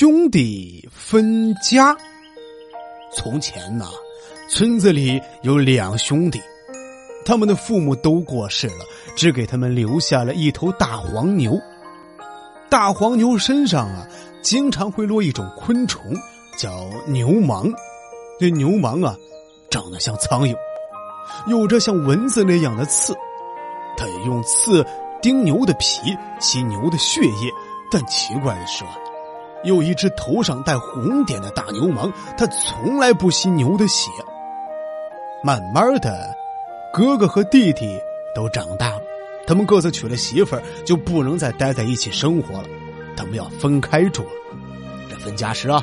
兄弟分家。从前呢，村子里有两兄弟，他们的父母都过世了，只给他们留下了一头大黄牛。大黄牛身上啊，经常会落一种昆虫，叫牛虻。这牛虻啊，长得像苍蝇，有着像蚊子那样的刺。它也用刺钉牛的皮，吸牛的血液。但奇怪的是。有一只头上带红点的大牛虻，它从来不吸牛的血。慢慢的，哥哥和弟弟都长大了，他们各自娶了媳妇儿，就不能再待在一起生活了，他们要分开住了。这分家时啊，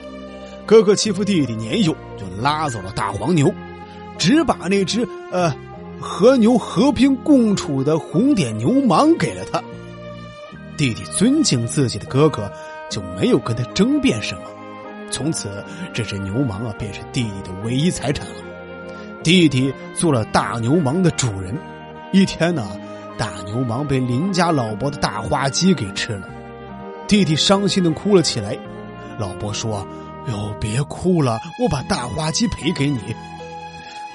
哥哥欺负弟弟年幼，就拉走了大黄牛，只把那只呃和牛和平共处的红点牛虻给了他。弟弟尊敬自己的哥哥。就没有跟他争辩什么，从此这只牛虻啊，便是弟弟的唯一财产了。弟弟做了大牛虻的主人。一天呢，大牛虻被邻家老伯的大花鸡给吃了，弟弟伤心的哭了起来。老伯说：“哟，别哭了，我把大花鸡赔给你。”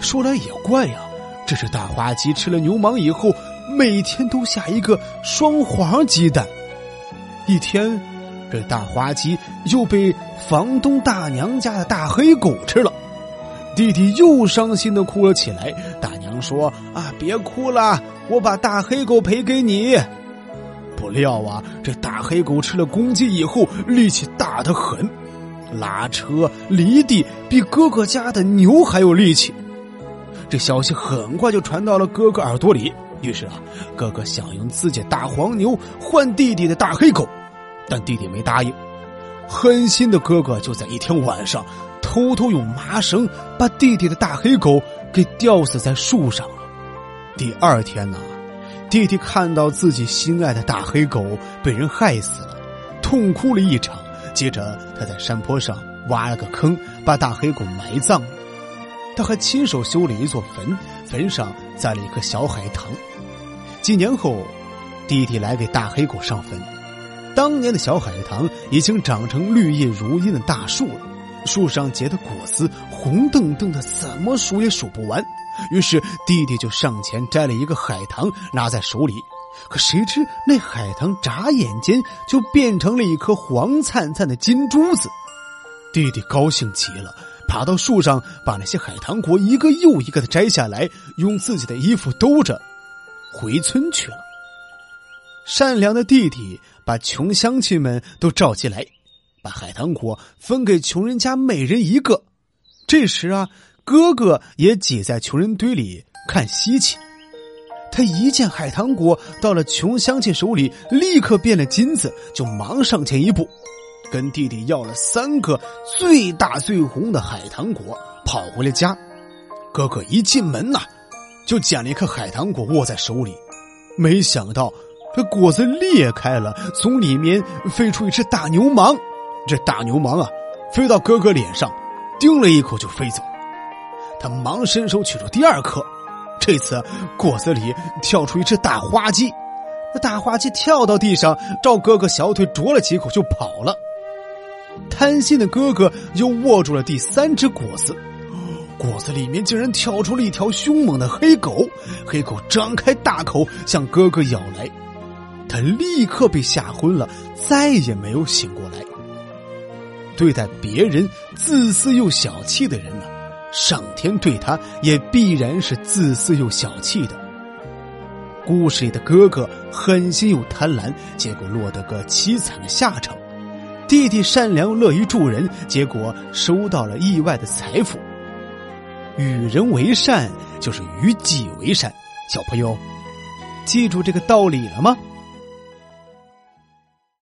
说来也怪呀，这只大花鸡吃了牛虻以后，每天都下一个双黄鸡蛋。一天。这大花鸡又被房东大娘家的大黑狗吃了，弟弟又伤心的哭了起来。大娘说：“啊，别哭了，我把大黑狗赔给你。”不料啊，这大黑狗吃了公鸡以后，力气大得很，拉车犁地比哥哥家的牛还有力气。这消息很快就传到了哥哥耳朵里，于是啊，哥哥想用自己大黄牛换弟弟的大黑狗。但弟弟没答应，狠心的哥哥就在一天晚上，偷偷用麻绳把弟弟的大黑狗给吊死在树上了。第二天呢，弟弟看到自己心爱的大黑狗被人害死了，痛哭了一场。接着，他在山坡上挖了个坑，把大黑狗埋葬。他还亲手修了一座坟，坟上栽了一棵小海棠。几年后，弟弟来给大黑狗上坟。当年的小海棠已经长成绿叶如茵的大树了，树上结的果子红澄澄的，怎么数也数不完。于是弟弟就上前摘了一个海棠，拿在手里。可谁知那海棠眨眼间就变成了一颗黄灿灿的金珠子。弟弟高兴极了，爬到树上，把那些海棠果一个又一个的摘下来，用自己的衣服兜着，回村去了。善良的弟弟。把穷乡亲们都召集来，把海棠果分给穷人家每人一个。这时啊，哥哥也挤在穷人堆里看稀奇。他一见海棠果到了穷乡亲手里，立刻变了金子，就忙上前一步，跟弟弟要了三个最大最红的海棠果，跑回了家。哥哥一进门呐，就捡了一颗海棠果握在手里，没想到。这果子裂开了，从里面飞出一只大牛虻。这大牛虻啊，飞到哥哥脸上，叮了一口就飞走。他忙伸手取出第二颗，这次果子里跳出一只大花鸡。那大花鸡跳到地上，照哥哥小腿啄了几口就跑了。贪心的哥哥又握住了第三只果子，果子里面竟然跳出了一条凶猛的黑狗。黑狗张开大口向哥哥咬来。他立刻被吓昏了，再也没有醒过来。对待别人自私又小气的人呢，上天对他也必然是自私又小气的。故事里的哥哥狠心又贪婪，结果落得个凄惨的下场；弟弟善良乐于助人，结果收到了意外的财富。与人为善，就是与己为善。小朋友，记住这个道理了吗？